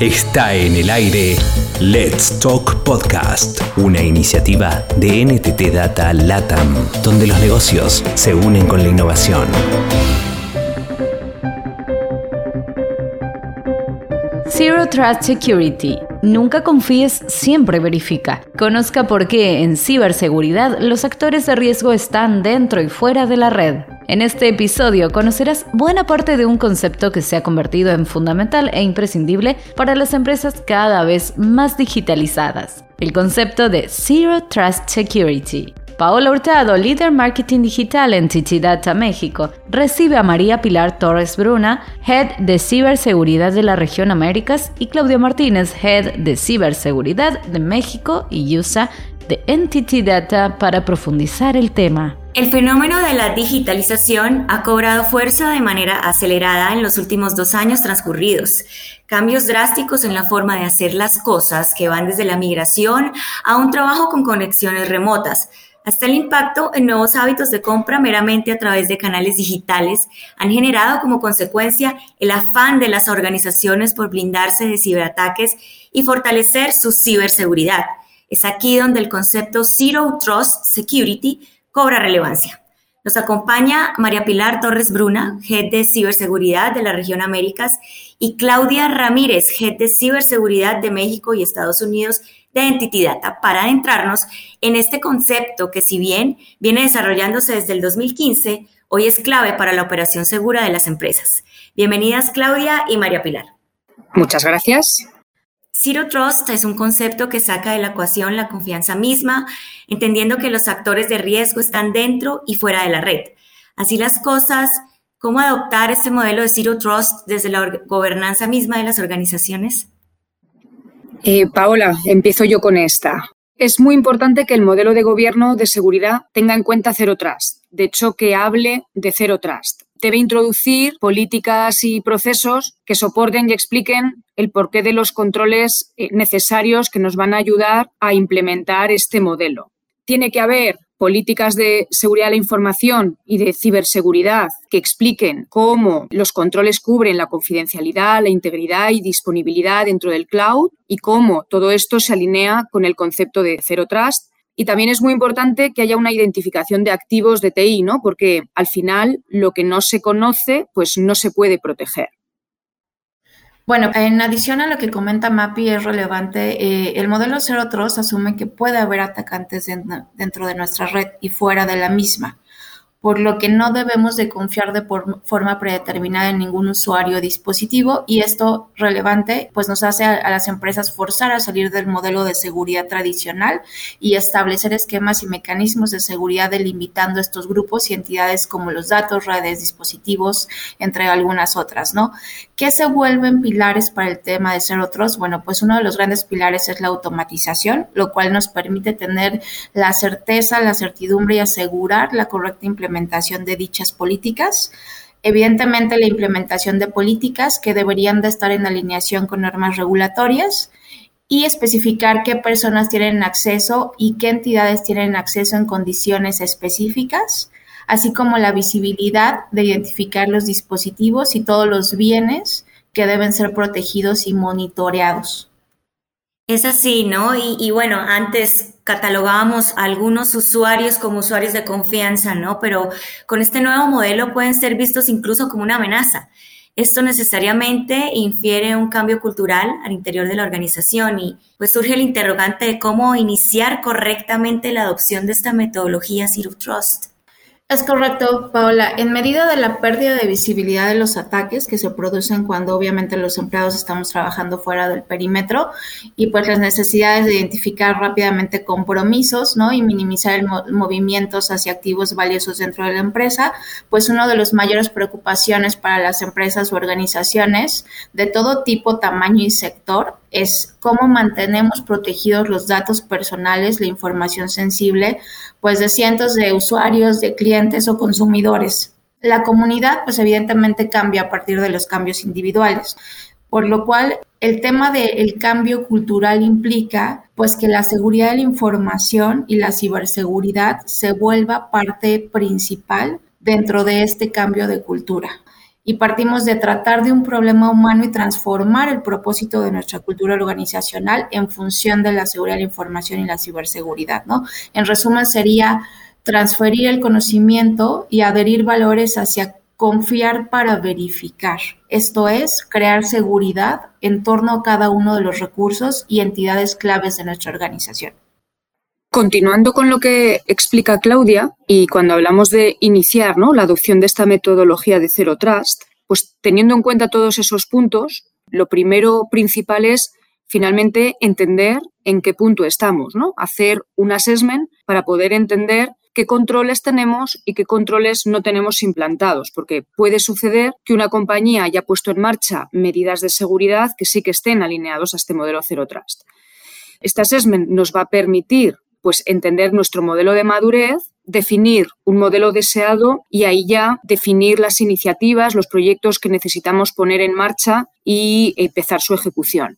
Está en el aire Let's Talk Podcast, una iniciativa de NTT Data LATAM, donde los negocios se unen con la innovación. Zero Trust Security. Nunca confíes, siempre verifica. Conozca por qué en ciberseguridad los actores de riesgo están dentro y fuera de la red. En este episodio conocerás buena parte de un concepto que se ha convertido en fundamental e imprescindible para las empresas cada vez más digitalizadas, el concepto de Zero Trust Security. Paola Hurtado, líder marketing digital en Chichi Data México, recibe a María Pilar Torres Bruna, head de ciberseguridad de la región Américas, y Claudio Martínez, head de ciberseguridad de México y USA de Entity Data para profundizar el tema. El fenómeno de la digitalización ha cobrado fuerza de manera acelerada en los últimos dos años transcurridos. Cambios drásticos en la forma de hacer las cosas que van desde la migración a un trabajo con conexiones remotas, hasta el impacto en nuevos hábitos de compra meramente a través de canales digitales han generado como consecuencia el afán de las organizaciones por blindarse de ciberataques y fortalecer su ciberseguridad. Es aquí donde el concepto Zero Trust Security cobra relevancia. Nos acompaña María Pilar Torres Bruna, Head de Ciberseguridad de la región Américas, y Claudia Ramírez, Head de Ciberseguridad de México y Estados Unidos de Entity Data, para adentrarnos en este concepto que si bien viene desarrollándose desde el 2015, hoy es clave para la operación segura de las empresas. Bienvenidas Claudia y María Pilar. Muchas gracias. Zero Trust es un concepto que saca de la ecuación la confianza misma, entendiendo que los actores de riesgo están dentro y fuera de la red. Así las cosas, ¿cómo adoptar este modelo de Zero Trust desde la gobernanza misma de las organizaciones? Eh, Paola, empiezo yo con esta. Es muy importante que el modelo de gobierno de seguridad tenga en cuenta Zero Trust. De hecho, que hable de Zero Trust debe introducir políticas y procesos que soporten y expliquen el porqué de los controles eh, necesarios que nos van a ayudar a implementar este modelo. Tiene que haber políticas de seguridad de la información y de ciberseguridad que expliquen cómo los controles cubren la confidencialidad, la integridad y disponibilidad dentro del cloud y cómo todo esto se alinea con el concepto de Zero Trust y también es muy importante que haya una identificación de activos de TI, ¿no? Porque al final lo que no se conoce, pues no se puede proteger. Bueno, en adición a lo que comenta Mapi, es relevante, eh, el modelo Zero Trust asume que puede haber atacantes dentro de nuestra red y fuera de la misma por lo que no debemos de confiar de forma predeterminada en ningún usuario o dispositivo y esto relevante pues nos hace a, las empresas forzar a salir del modelo de seguridad tradicional y establecer esquemas y mecanismos de seguridad delimitando estos grupos y entidades como los datos, redes, dispositivos, entre algunas otras, ¿no? ¿Qué se vuelven pilares para el tema de Zero Trust? Bueno, pues uno de los grandes pilares es la automatización, lo cual nos permite tener la certeza, la certidumbre y asegurar la correcta implementación implementación de dichas políticas. Evidentemente, la implementación de políticas que deberían de estar en alineación con normas regulatorias y especificar qué personas tienen acceso y qué entidades tienen acceso en condiciones específicas, así como la visibilidad de identificar los dispositivos y todos los bienes que deben ser protegidos y monitoreados. Es así, ¿no? Y, bueno, antes catalogábamos a algunos usuarios como usuarios de confianza, ¿no? Pero con este nuevo modelo pueden ser vistos incluso como una amenaza. Esto necesariamente infiere un cambio cultural al interior de la organización y pues surge el interrogante de cómo iniciar correctamente la adopción de esta metodología Zero Trust. Es correcto, Paola. En medida de la pérdida de visibilidad de los ataques que se producen cuando obviamente los empleados estamos trabajando fuera del perímetro y pues las necesidades de identificar rápidamente compromisos, ¿no? Y minimizar el movimientos hacia activos valiosos dentro de la empresa, pues una de las mayores preocupaciones para las empresas u organizaciones de todo tipo, tamaño y sector es cómo mantenemos protegidos los datos personales, la información sensible, pues de cientos de usuarios, de clientes o consumidores. La comunidad, pues evidentemente cambia a partir de los cambios individuales, por lo cual el tema del cambio cultural implica pues que la seguridad de la información y la ciberseguridad se vuelva parte principal dentro de este cambio de cultura. Y partimos de tratar de un problema humano y transformar el propósito de nuestra cultura organizacional en función de la seguridad de la información y la ciberseguridad, ¿no? En resumen, sería transferir el conocimiento y adherir valores hacia confiar para verificar. Esto es, crear seguridad en torno a cada uno de los recursos y entidades claves de nuestra organización. Continuando con lo que explica Claudia, y cuando hablamos de iniciar ¿no? la adopción de esta metodología de Zero Trust, pues teniendo en cuenta todos esos puntos, lo primero principal es finalmente entender en qué punto estamos, ¿no? Hacer un assessment para poder entender qué controles tenemos y qué controles no tenemos implantados, porque puede suceder que una compañía haya puesto en marcha medidas de seguridad que sí que estén alineados a este modelo Zero Trust. Este assessment nos va a permitir pues entender nuestro modelo de madurez, definir un modelo deseado y ahí ya definir las iniciativas, los proyectos que necesitamos poner en marcha y empezar su ejecución.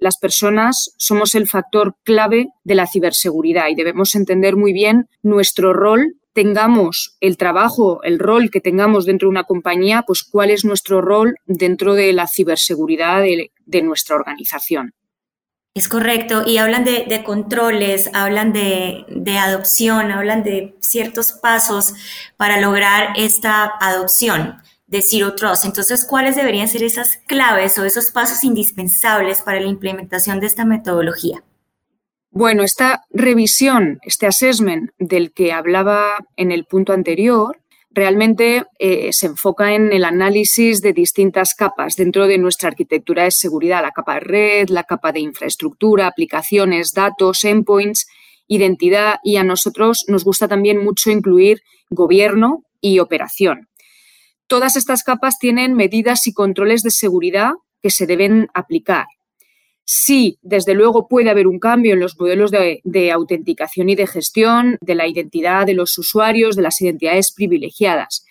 Las personas somos el factor clave de la ciberseguridad y debemos entender muy bien nuestro rol tengamos el trabajo, el rol que tengamos dentro de una compañía, pues cuál es nuestro rol dentro de la ciberseguridad de, de nuestra organización. Es correcto, y hablan de, controles, hablan de, de, adopción, hablan de ciertos pasos para lograr esta adopción de Zero Trust. Entonces, ¿cuáles deberían ser esas claves o esos pasos indispensables para la implementación de esta metodología? Bueno, esta revisión, este assessment del que hablaba en el punto anterior, realmente eh, se enfoca en el análisis de distintas capas dentro de nuestra arquitectura de seguridad, la capa de red, la capa de infraestructura, aplicaciones, datos, endpoints, identidad y a nosotros nos gusta también mucho incluir gobierno y operación. Todas estas capas tienen medidas y controles de seguridad que se deben aplicar Sí, desde luego puede haber un cambio en los modelos de, autenticación y de gestión de la identidad de los usuarios, de las identidades privilegiadas,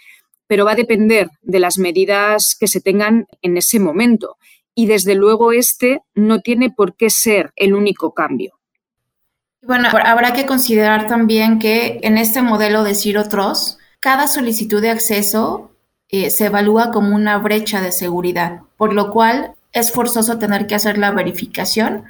pero va a depender de las medidas que se tengan en ese momento. Y desde luego este no tiene por qué ser el único cambio. Bueno, habrá que considerar también que en este modelo de Zero Trust, cada solicitud de acceso eh, se evalúa como una brecha de seguridad, por lo cual es forzoso tener que hacer la verificación,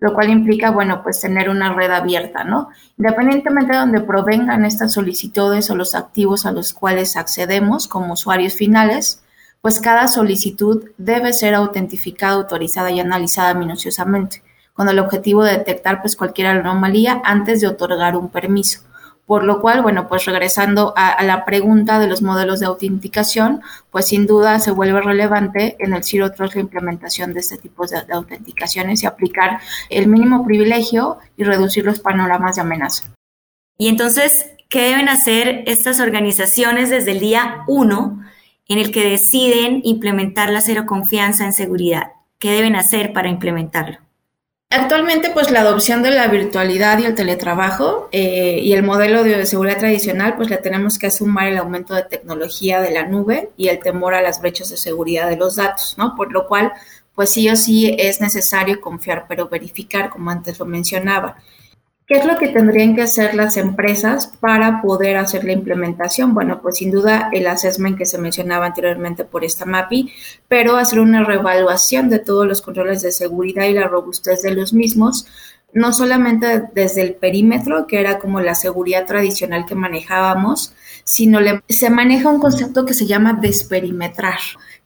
lo cual implica, bueno, pues tener una red abierta, ¿no? Independientemente de donde provengan estas solicitudes o los activos a los cuales accedemos como usuarios finales, pues cada solicitud debe ser autentificada, autorizada y analizada minuciosamente, con el objetivo de detectar pues cualquier anomalía antes de otorgar un permiso. Por lo cual, bueno, pues regresando a, la pregunta de los modelos de autenticación, pues sin duda se vuelve relevante en el Zero Trust la implementación de este tipo de, autenticaciones y aplicar el mínimo privilegio y reducir los panoramas de amenaza. Y entonces, ¿qué deben hacer estas organizaciones desde el día uno en el que deciden implementar la cero confianza en seguridad? ¿Qué deben hacer para implementarlo? Actualmente, pues la adopción de la virtualidad y el teletrabajo eh, y el modelo de seguridad tradicional, pues le tenemos que sumar el aumento de tecnología de la nube y el temor a las brechas de seguridad de los datos, ¿no? Por lo cual, pues sí o sí es necesario confiar, pero verificar, como antes lo mencionaba. ¿Qué es lo que tendrían que hacer las empresas para poder hacer la implementación? Bueno, pues sin duda el assessment que se mencionaba anteriormente por esta MAPI, pero hacer una reevaluación de todos los controles de seguridad y la robustez de los mismos, no solamente desde el perímetro, que era como la seguridad tradicional que manejábamos, sino se maneja un concepto que se llama desperimetrar,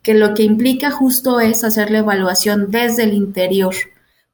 que lo que implica justo es hacer la evaluación desde el interior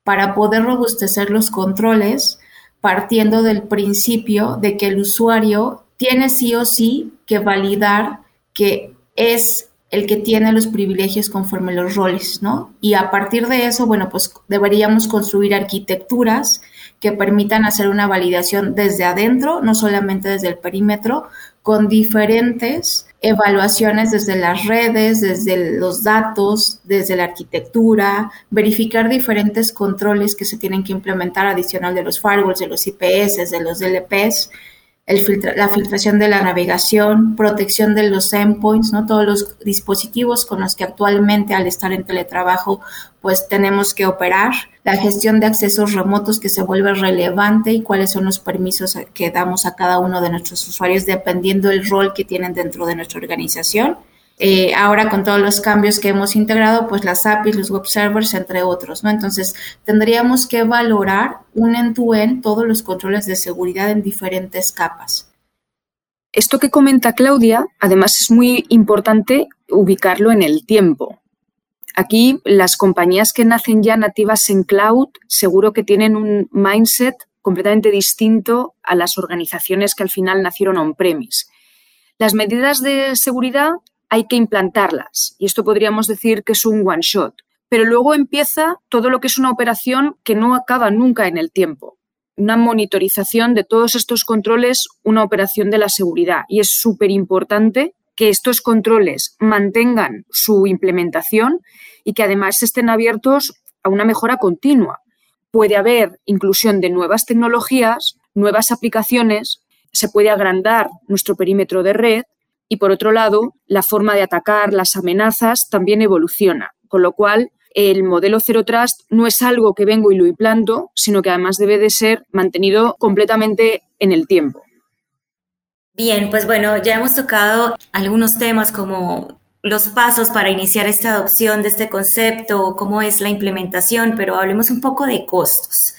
para poder robustecer los controles partiendo del principio de que el usuario tiene sí o sí que validar que es el que tiene los privilegios conforme los roles, ¿no? Y a partir de eso, bueno, pues deberíamos construir arquitecturas que permitan hacer una validación desde adentro, no solamente desde el perímetro, con diferentes evaluaciones desde las redes, desde los datos, desde la arquitectura, verificar diferentes controles que se tienen que implementar adicional de los firewalls, de los IPS, de los DLPs, la filtración de la navegación, protección de los endpoints, ¿no? Todos los dispositivos con los que actualmente al estar en teletrabajo pues tenemos que operar, la gestión de accesos remotos que se vuelve relevante y cuáles son los permisos que damos a cada uno de nuestros usuarios dependiendo del rol que tienen dentro de nuestra organización Eh, ahora con todos los cambios que hemos integrado, pues las APIs, los web servers, entre otros, ¿no? Entonces, tendríamos que valorar un end-to-end todos los controles de seguridad en diferentes capas. Esto que comenta Claudia, además es muy importante ubicarlo en el tiempo. Aquí las compañías que nacen ya nativas en cloud seguro que tienen un mindset completamente distinto a las organizaciones que al final nacieron on-premise. Las medidas de seguridad hay que implantarlas y esto podríamos decir que es un one shot, pero luego empieza todo lo que es una operación que no acaba nunca en el tiempo. Una monitorización de todos estos controles, una operación de la seguridad y es súper importante que estos controles mantengan su implementación y que además estén abiertos a una mejora continua. Puede haber inclusión de nuevas tecnologías, nuevas aplicaciones, se puede agrandar nuestro perímetro de red y, por otro lado, la forma de atacar las amenazas también evoluciona, con lo cual el modelo Zero Trust no es algo que vengo y lo implanto, sino que además debe de ser mantenido completamente en el tiempo. Bien, pues bueno, ya hemos tocado algunos temas como los pasos para iniciar esta adopción de este concepto, cómo es la implementación, pero hablemos un poco de costos.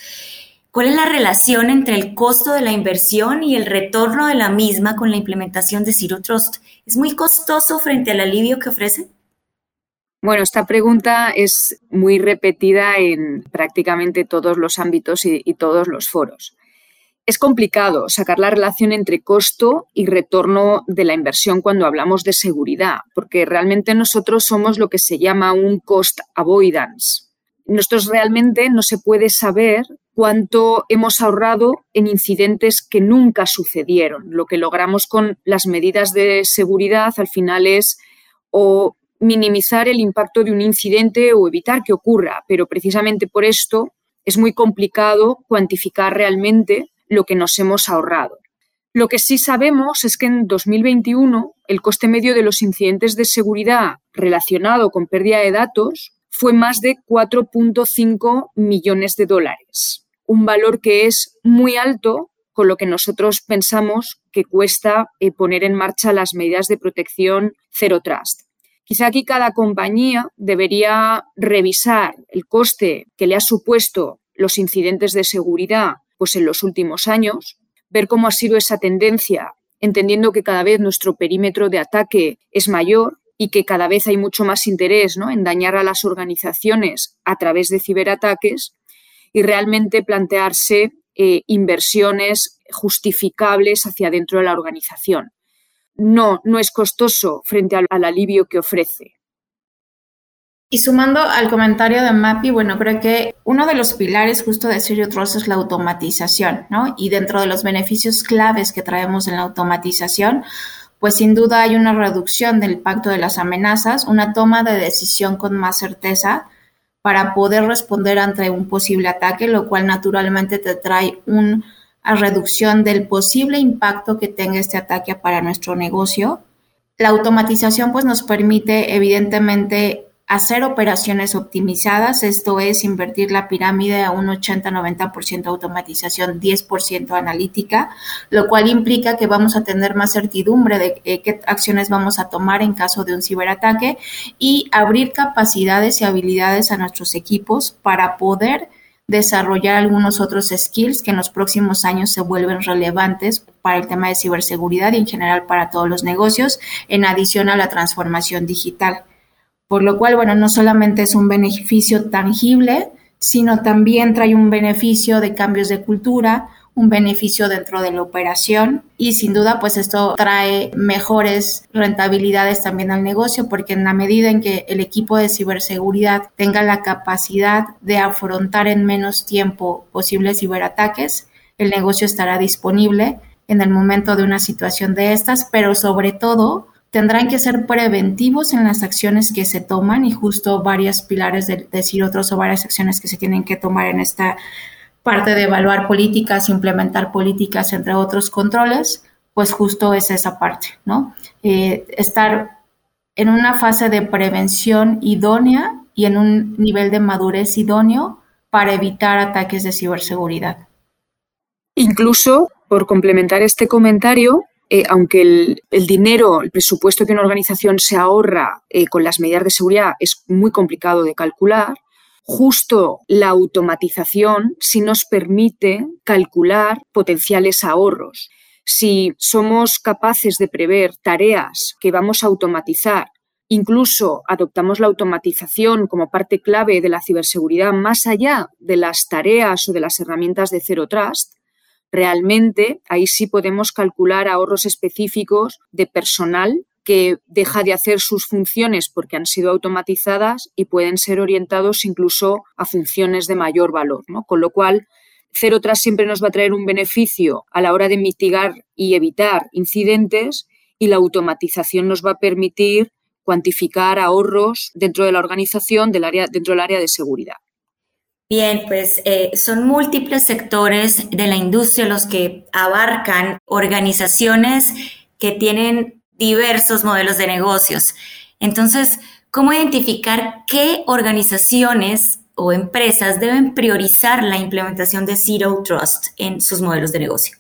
¿Cuál es la relación entre el costo de la inversión y el retorno de la misma con la implementación de Zero Trust? ¿Es muy costoso frente al alivio que ofrece? Bueno, esta pregunta es muy repetida en prácticamente todos los ámbitos y, y todos los foros. Es complicado sacar la relación entre costo y retorno de la inversión cuando hablamos de seguridad, porque realmente nosotros somos lo que se llama un cost avoidance. Nosotros realmente no se puede saber cuánto hemos ahorrado en incidentes que nunca sucedieron. Lo que logramos con las medidas de seguridad al final es o minimizar el impacto de un incidente o evitar que ocurra, pero precisamente por esto es muy complicado cuantificar realmente lo que nos hemos ahorrado. Lo que sí sabemos es que en 2021 el coste medio de los incidentes de seguridad relacionado con pérdida de datos fue más de 4.5 millones de dólares, un valor que es muy alto con lo que nosotros pensamos que cuesta eh, poner en marcha las medidas de protección Zero Trust. Quizá aquí cada compañía debería revisar el coste que le ha supuesto los incidentes de seguridad pues en los últimos años, ver cómo ha sido esa tendencia, entendiendo que cada vez nuestro perímetro de ataque es mayor y que cada vez hay mucho más interés ¿no? en dañar a las organizaciones a través de ciberataques y realmente plantearse eh, inversiones justificables hacia dentro de la organización. No, no es costoso frente al alivio que ofrece. Y sumando al comentario de Mappy, bueno, creo que uno de los pilares justo de Zero Trust es la automatización, ¿no? Y dentro de los beneficios claves que traemos en la automatización, pues sin duda hay una reducción del impacto de las amenazas, una toma de decisión con más certeza para poder responder ante un posible ataque, lo cual naturalmente te trae una reducción del posible impacto que tenga este ataque para nuestro negocio. La automatización pues nos permite evidentemente hacer operaciones optimizadas, esto es invertir la pirámide a un 80-90% automatización, 10% analítica, lo cual implica que vamos a tener más certidumbre de eh, qué acciones vamos a tomar en caso de un ciberataque y abrir capacidades y habilidades a nuestros equipos para poder desarrollar algunos otros skills que en los próximos años se vuelven relevantes para el tema de ciberseguridad y en general para todos los negocios, en adición a la transformación digital. Por lo cual, bueno, no solamente es un beneficio tangible, sino también trae un beneficio de cambios de cultura, un beneficio dentro de la operación y sin duda pues esto trae mejores rentabilidades también al negocio porque en la medida en que el equipo de ciberseguridad tenga la capacidad de afrontar en menos tiempo posibles ciberataques, el negocio estará disponible en el momento de una situación de estas, pero sobre todo tendrán que ser preventivos en las acciones que se toman y justo varios pilares de decir otros o varias acciones que se tienen que tomar en esta parte de evaluar políticas, implementar políticas, entre otros controles, pues justo es esa parte, ¿no? Eh, estar en una fase de prevención idónea y en un nivel de madurez idóneo para evitar ataques de ciberseguridad. Incluso, por complementar este comentario, eh, aunque el, dinero, el presupuesto que una organización se ahorra eh, con las medidas de seguridad es muy complicado de calcular, justo la automatización sí nos permite calcular potenciales ahorros. Si somos capaces de prever tareas que vamos a automatizar, incluso adoptamos la automatización como parte clave de la ciberseguridad más allá de las tareas o de las herramientas de Zero Trust, realmente ahí sí podemos calcular ahorros específicos de personal que deja de hacer sus funciones porque han sido automatizadas y pueden ser orientados incluso a funciones de mayor valor. ¿no? Con lo cual, Zero Trust siempre nos va a traer un beneficio a la hora de mitigar y evitar incidentes y la automatización nos va a permitir cuantificar ahorros dentro de la organización del área, dentro del área de seguridad. Bien, pues eh, son múltiples sectores de la industria los que abarcan organizaciones que tienen diversos modelos de negocios. Entonces, ¿cómo identificar qué organizaciones o empresas deben priorizar la implementación de Zero Trust en sus modelos de negocio?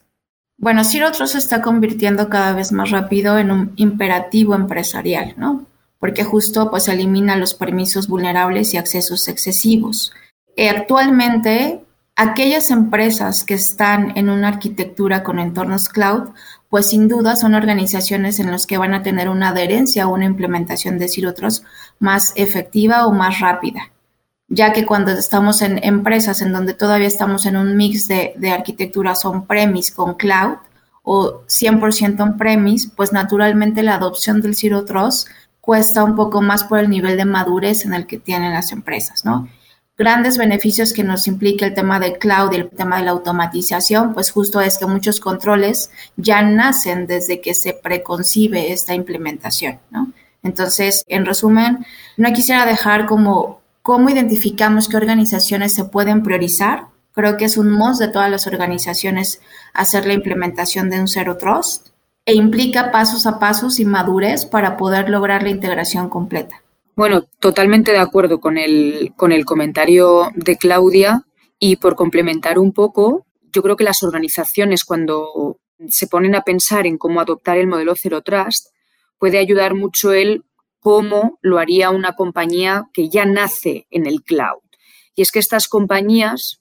Bueno, Zero Trust se está convirtiendo cada vez más rápido en un imperativo empresarial, ¿no? Porque justo pues elimina los permisos vulnerables y accesos excesivos. Eh, actualmente, aquellas empresas que están en una arquitectura con entornos cloud, pues sin duda son organizaciones en las que van a tener una adherencia o una implementación de Zero Trust más efectiva o más rápida. Ya que cuando estamos en empresas en donde todavía estamos en un mix de, arquitecturas on-premise con cloud o 100% on-premise, pues naturalmente la adopción del Zero Trust cuesta un poco más por el nivel de madurez en el que tienen las empresas, ¿no? Grandes beneficios que nos implica el tema de cloud y el tema de la automatización, pues justo es que muchos controles ya nacen desde que se preconcibe esta implementación. Entonces, en resumen, no quisiera dejar como cómo identificamos qué organizaciones se pueden priorizar. Creo que es un must de todas las organizaciones hacer la implementación de un Zero Trust e implica pasos a pasos y madurez para poder lograr la integración completa. Bueno, totalmente de acuerdo con el, con el comentario de Claudia y por complementar un poco, yo creo que las organizaciones cuando se ponen a pensar en cómo adoptar el modelo Zero Trust, puede ayudar mucho el cómo lo haría una compañía que ya nace en el cloud. Y es que estas compañías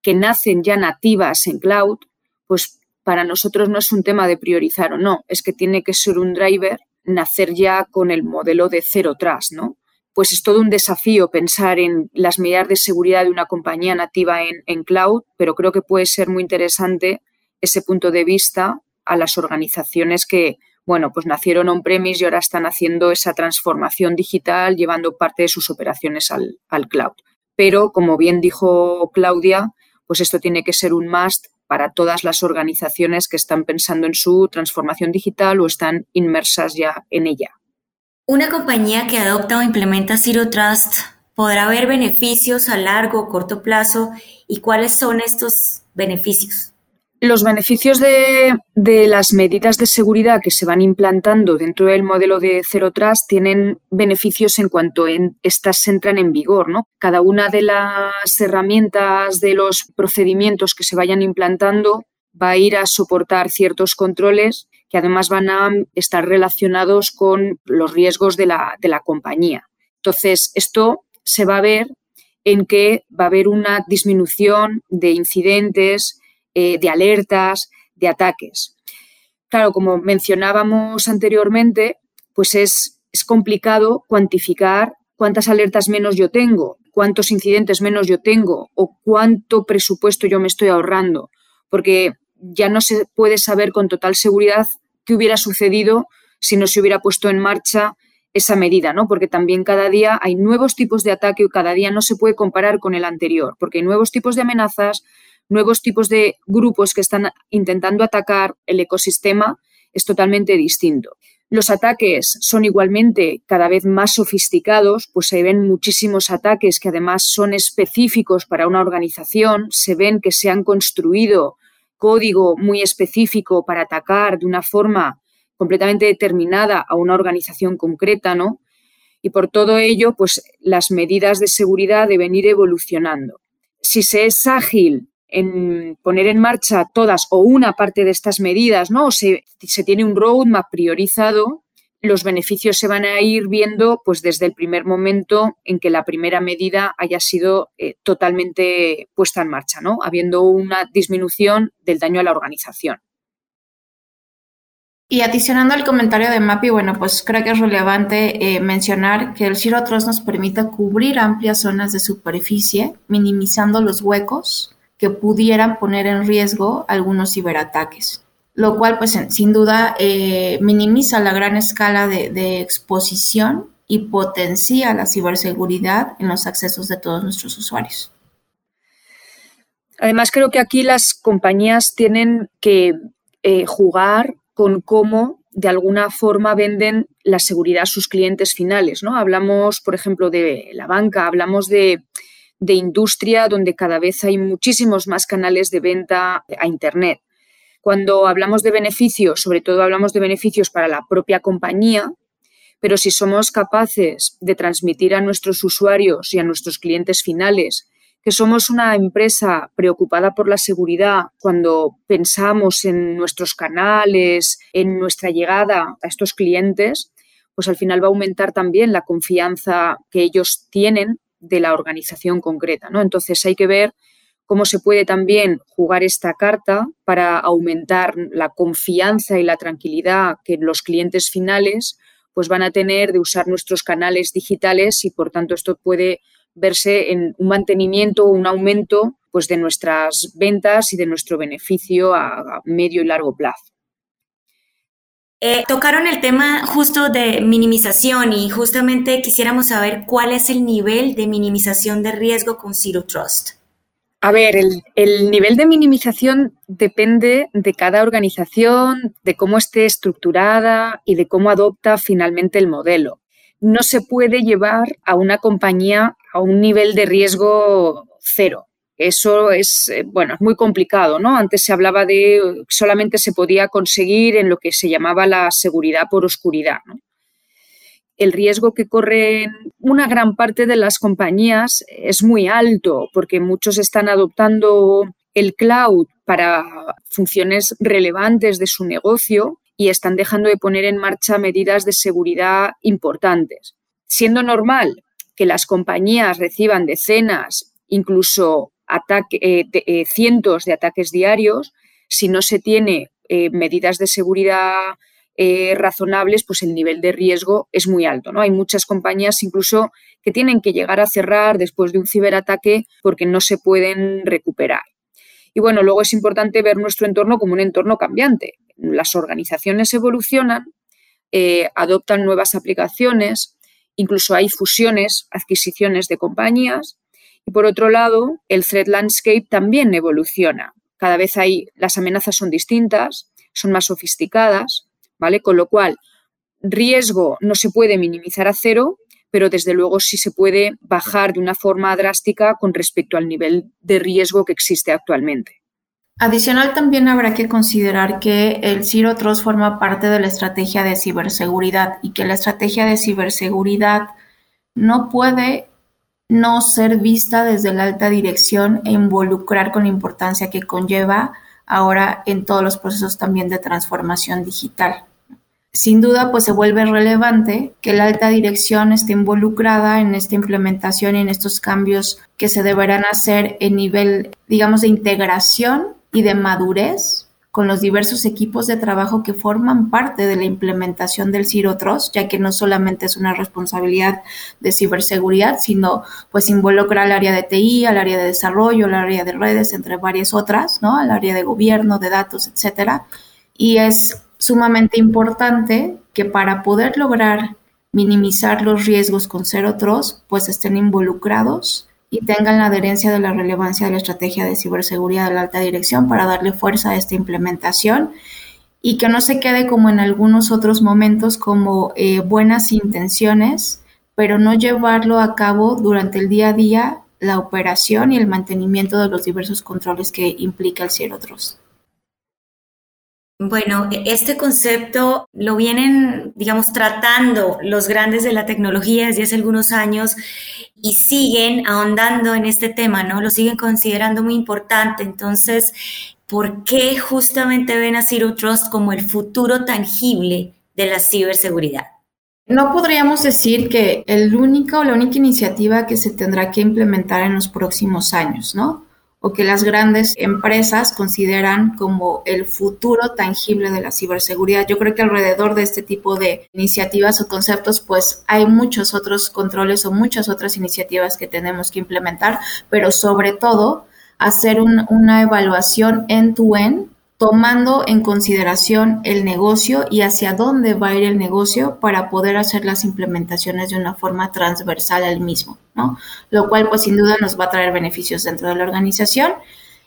que nacen ya nativas en cloud, pues para nosotros no es un tema de priorizar o no, es que tiene que ser un driver nacer ya con el modelo de cero trust, ¿no? Pues es todo un desafío pensar en las medidas de seguridad de una compañía nativa en, cloud, pero creo que puede ser muy interesante ese punto de vista a las organizaciones que, bueno, pues nacieron on-premise y ahora están haciendo esa transformación digital, llevando parte de sus operaciones al, al cloud. Pero, como bien dijo Claudia, pues esto tiene que ser un must para todas las organizaciones que están pensando en su transformación digital o están inmersas ya en ella. Una compañía que adopta o implementa Zero Trust podrá ver beneficios a largo o corto plazo y cuáles son estos beneficios. Los beneficios de, las medidas de seguridad que se van implantando dentro del modelo de Zero Trust tienen beneficios en cuanto en, estas entran en vigor. ¿no? Cada una de las herramientas de los procedimientos que se vayan implantando va a ir a soportar ciertos controles que además van a estar relacionados con los riesgos de de la compañía. Entonces, esto se va a ver en que va a haber una disminución de incidentes, eh, de alertas, de ataques. Claro, como mencionábamos anteriormente, pues es, es complicado cuantificar cuántas alertas menos yo tengo, cuántos incidentes menos yo tengo o cuánto presupuesto yo me estoy ahorrando, porque ya no se puede saber con total seguridad qué hubiera sucedido si no se hubiera puesto en marcha esa medida, ¿no? Porque también cada día hay nuevos tipos de ataque y cada día no se puede comparar con el anterior, porque hay nuevos tipos de amenazas, nuevos tipos de grupos que están intentando atacar el ecosistema es totalmente distinto. Los ataques son igualmente cada vez más sofisticados, pues se ven muchísimos ataques que además son específicos para una organización, se ven que se han construido código muy específico para atacar de una forma completamente determinada a una organización concreta, ¿no? Y por todo ello, pues las medidas de seguridad deben ir evolucionando. Si se es ágil en poner en marcha todas o una parte de estas medidas, ¿no? O se, se tiene un roadmap priorizado, los beneficios se van a ir viendo pues desde el primer momento en que la primera medida haya sido eh, totalmente puesta en marcha, ¿no? Habiendo una disminución del daño a la organización. Y adicionando al comentario de Mapi, bueno, pues creo que es relevante eh, mencionar que el Zero Trust nos permite cubrir amplias zonas de superficie, minimizando los huecos que pudieran poner en riesgo algunos ciberataques, lo cual pues sin duda eh, minimiza la gran escala de, exposición y potencia la ciberseguridad en los accesos de todos nuestros usuarios. Además, creo que aquí las compañías tienen que eh, jugar con cómo de alguna forma venden la seguridad a sus clientes finales. ¿no? Hablamos, por ejemplo, de la banca, hablamos de, de industria donde cada vez hay muchísimos más canales de venta a Internet. Cuando hablamos de beneficios, sobre todo hablamos de beneficios para la propia compañía, pero si somos capaces de transmitir a nuestros usuarios y a nuestros clientes finales que somos una empresa preocupada por la seguridad cuando pensamos en nuestros canales, en nuestra llegada a estos clientes, pues al final va a aumentar también la confianza que ellos tienen de la organización concreta. ¿no? Entonces hay que ver cómo se puede también jugar esta carta para aumentar la confianza y la tranquilidad que los clientes finales pues van a tener de usar nuestros canales digitales y por tanto esto puede verse en un mantenimiento o un aumento pues, de nuestras ventas y de nuestro beneficio a, medio y largo plazo. Eh, tocaron el tema justo de minimización y justamente quisiéramos saber cuál es el nivel de minimización de riesgo con Zero Trust. A ver, el, el, nivel de minimización depende de cada organización, de cómo esté estructurada y de cómo adopta finalmente el modelo no se puede llevar a una compañía a un nivel de riesgo cero. Eso es, eh, bueno, es muy complicado, ¿no? Antes se hablaba de solamente se podía conseguir en lo que se llamaba la seguridad por oscuridad, El riesgo que corren una gran parte de las compañías es muy alto porque muchos están adoptando el cloud para funciones relevantes de su negocio y están dejando de poner en marcha medidas de seguridad importantes. Siendo normal que las compañías reciban decenas, incluso eh, eh, cientos de ataques diarios, si no se tiene eh, medidas de seguridad razonables, pues el nivel de riesgo es muy alto. ¿no? Hay muchas compañías incluso que tienen que llegar a cerrar después de un ciberataque porque no se pueden recuperar. Y bueno, luego es importante ver nuestro entorno como un entorno cambiante. Las organizaciones evolucionan, adoptan nuevas aplicaciones, incluso hay fusiones, adquisiciones de compañías. Y por otro lado, el threat landscape también evoluciona. Cada vez hay, las amenazas son distintas, son más sofisticadas, ¿vale? Con lo cual, riesgo no se puede minimizar a cero, pero desde luego sí se puede bajar de una forma drástica con respecto al nivel de riesgo que existe actualmente. Adicional, también habrá que considerar que el Zero Trust forma parte de la estrategia de ciberseguridad y que la estrategia de ciberseguridad no puede no ser vista desde la alta dirección e involucrar con la importancia que conlleva ahora en todos los procesos también de transformación digital. Sin duda, pues se vuelve relevante que la alta dirección esté involucrada en esta implementación y en estos cambios que se deberán hacer en nivel, digamos, de integración y de madurez con los diversos equipos de trabajo que forman parte de la implementación del Zero Trust, ya que no solamente es una responsabilidad de ciberseguridad, sino pues involucra al área de TI, al área de desarrollo, al área de redes, entre varias otras, ¿no? Al área de gobierno, de datos, etcétera. Y es sumamente importante que para poder lograr minimizar los riesgos con Zero Trust, pues estén involucrados y tengan la adherencia de la relevancia de la estrategia de ciberseguridad de la alta dirección para darle fuerza a esta implementación y que no se quede como en algunos otros momentos como eh, buenas intenciones, pero no llevarlo a cabo durante el día a día la operación y el mantenimiento de los diversos controles que implica el Trust. Bueno, e-, este concepto lo vienen, digamos, tratando los grandes de la tecnología desde hace algunos años y siguen ahondando en este tema, ¿no? Lo siguen considerando muy importante. Entonces, ¿por qué justamente ven a Zero Trust como el futuro tangible de la ciberseguridad? No podríamos decir que el único o la única iniciativa que se tendrá que implementar en los próximos años, ¿no? O que las grandes empresas consideran como el futuro tangible de la ciberseguridad. Yo creo que alrededor de este tipo de iniciativas o conceptos, pues hay muchos otros controles o muchas otras iniciativas que tenemos que implementar, pero sobre todo hacer una evaluación end-to-end tomando en consideración el negocio y hacia dónde va a ir el negocio para poder hacer las implementaciones de una forma transversal al mismo, ¿no? Lo cual pues sin duda nos va a traer beneficios dentro de la organización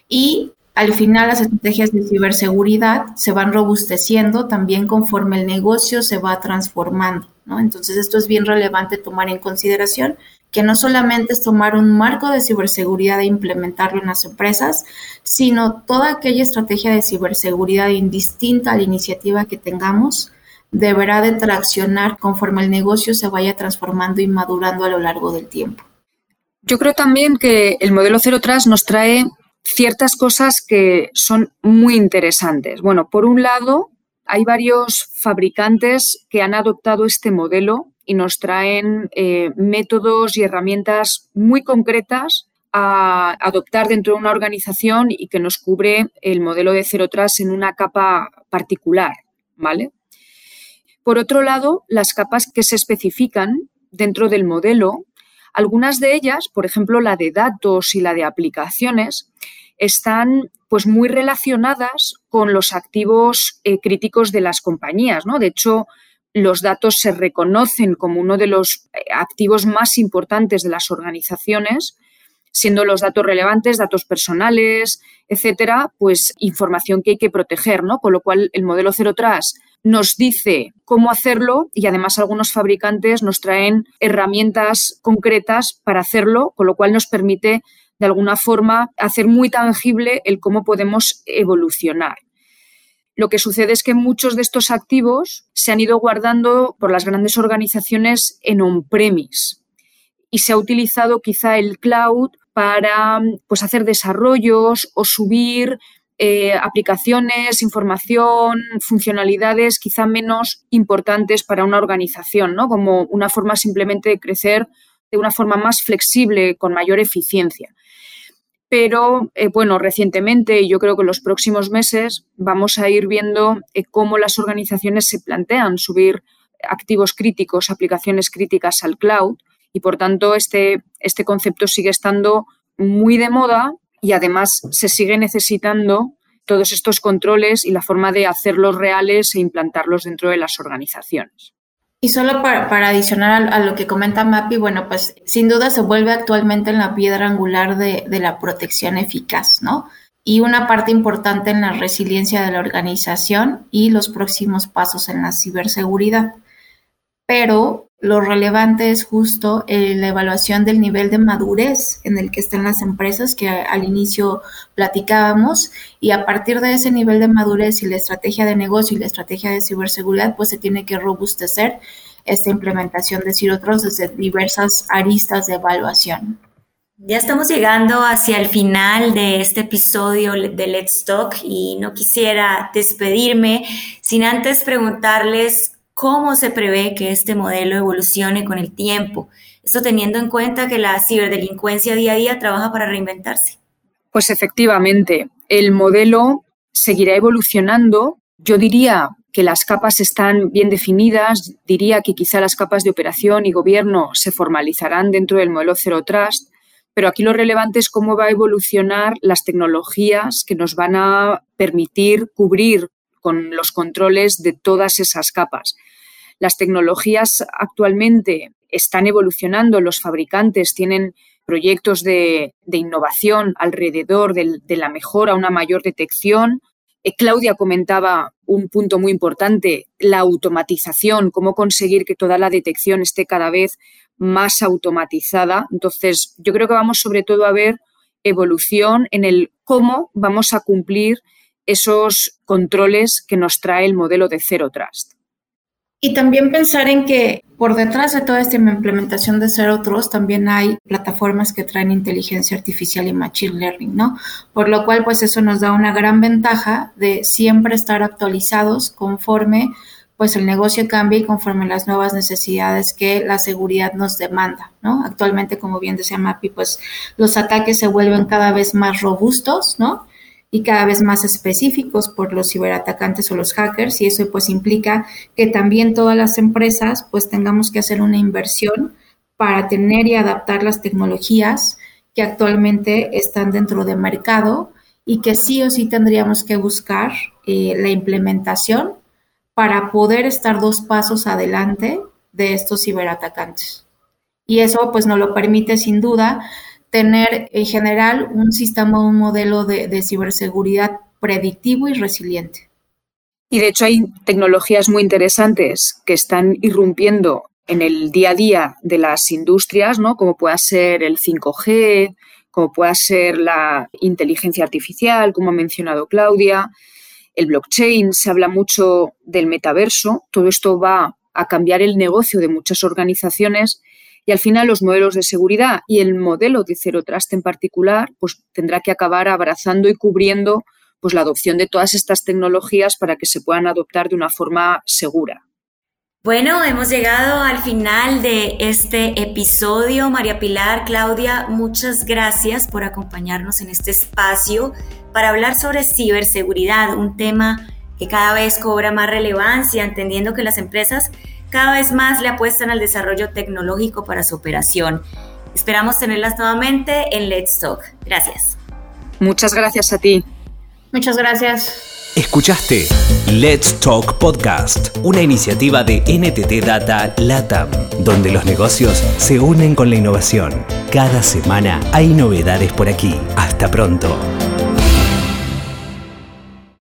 y al final las estrategias de ciberseguridad se van robusteciendo también conforme el negocio se va transformando, ¿no? Entonces esto es bien relevante tomar en consideración que no solamente es tomar un marco de ciberseguridad e implementarlo en las empresas, sino toda aquella estrategia de ciberseguridad indistinta a la iniciativa que tengamos, deberá de traccionar conforme el negocio se vaya transformando y madurando a lo largo del tiempo. Yo creo también que el modelo Cero Trust nos trae ciertas cosas que son muy interesantes. Bueno, por un lado, hay varios fabricantes que han adoptado este modelo y nos traen eh, métodos y herramientas muy concretas a adoptar dentro de una organización y que nos cubre el modelo de cero tras en una capa particular, ¿vale? Por otro lado, las capas que se especifican dentro del modelo, algunas de ellas, por ejemplo, la de datos y la de aplicaciones, están pues muy relacionadas con los activos eh, críticos de las compañías, ¿no? De hecho, los datos se reconocen como uno de los eh, activos más importantes de las organizaciones, siendo los datos relevantes, datos personales, etcétera, pues información que hay que proteger, ¿no? Con lo cual el modelo Cero Trust nos dice cómo hacerlo y además algunos fabricantes nos traen herramientas concretas para hacerlo, con lo cual nos permite de alguna forma hacer muy tangible el cómo podemos evolucionar. Lo que sucede es que muchos de estos activos se han ido guardando por las grandes organizaciones en on-premise y se ha utilizado quizá el cloud para pues, hacer desarrollos o subir eh, aplicaciones, información, funcionalidades quizá menos importantes para una organización, ¿no? como una forma simplemente de crecer de una forma más flexible, con mayor eficiencia. Pero eh, bueno, recientemente y yo creo que en los próximos meses vamos a ir viendo eh, cómo las organizaciones se plantean subir activos críticos, aplicaciones críticas al cloud y por tanto este, este concepto sigue estando muy de moda y además se sigue necesitando todos estos controles y la forma de hacerlos reales e implantarlos dentro de las organizaciones. Y solo para, adicionar a, lo que comenta Mapi, bueno, pues sin duda se vuelve actualmente en la piedra angular de, de la protección eficaz, ¿no? Y una parte importante en la resiliencia de la organización y los próximos pasos en la ciberseguridad. Pero lo relevante es justo eh, la evaluación del nivel de madurez en el que están las empresas que al inicio platicábamos y a partir de ese nivel de madurez y la estrategia de negocio y la estrategia de ciberseguridad pues se tiene que robustecer esta implementación de Zero Trust desde diversas aristas de evaluación. Ya estamos llegando hacia el final de este episodio de Let's Talk y no quisiera despedirme sin antes preguntarles cómo se prevé que este modelo evolucione con el tiempo. Esto teniendo en cuenta que la ciberdelincuencia día a día trabaja para reinventarse. Pues efectivamente, el modelo seguirá evolucionando. Yo diría que las capas están bien definidas, diría que quizá las capas de operación y gobierno se formalizarán dentro del modelo Zero Trust, pero aquí lo relevante es cómo va a evolucionar las tecnologías que nos van a permitir cubrir con los controles de todas esas capas. Las tecnologías actualmente están evolucionando, los fabricantes tienen proyectos de, innovación alrededor de, la mejora, una mayor detección. Eh, Claudia comentaba un punto muy importante, la automatización, cómo conseguir que toda la detección esté cada vez más automatizada. Entonces, yo creo que vamos sobre todo a ver evolución en el cómo vamos a cumplir esos controles que nos trae el modelo de Zero Trust. Y también pensar en que por detrás de toda esta implementación de Zero Trust también hay plataformas que traen inteligencia artificial y machine learning, ¿no? Por lo cual, pues eso nos da una gran ventaja de siempre estar actualizados conforme pues el negocio cambia y conforme las nuevas necesidades que la seguridad nos demanda, ¿no? Actualmente, como bien decía Mapi, pues los ataques se vuelven cada vez más robustos, ¿no? Y cada vez más específicos por los ciberatacantes o los hackers y eso pues implica que también todas las empresas pues tengamos que hacer una inversión para tener y adaptar las tecnologías que actualmente están dentro del mercado y que sí o sí tendríamos que buscar eh, la implementación para poder estar dos pasos adelante de estos ciberatacantes. Y eso pues nos lo permite sin duda tener en general un sistema, un modelo de, ciberseguridad predictivo y resiliente. Y de hecho hay tecnologías muy interesantes que están irrumpiendo en el día a día de las industrias, ¿no? Como pueda ser el 5G, como pueda ser la inteligencia artificial, como ha mencionado Claudia, el blockchain, se habla mucho del metaverso. Todo esto va a cambiar el negocio de muchas organizaciones y al final los modelos de seguridad y el modelo de Zero Trust en particular, pues tendrá que acabar abrazando y cubriendo pues la adopción de todas estas tecnologías para que se puedan adoptar de una forma segura. Bueno, hemos llegado al final de este episodio. María Pilar, Claudia, muchas gracias por acompañarnos en este espacio para hablar sobre ciberseguridad, un tema que cada vez cobra más relevancia, entendiendo que las empresas cada vez más le apuestan al desarrollo tecnológico para su operación. Esperamos tenerlas nuevamente en Let's Talk. Gracias. Muchas gracias a ti. Muchas gracias. Escuchaste Let's Talk Podcast, una iniciativa de NTT Data LATAM, donde los negocios se unen con la innovación. Cada semana hay novedades por aquí. Hasta pronto.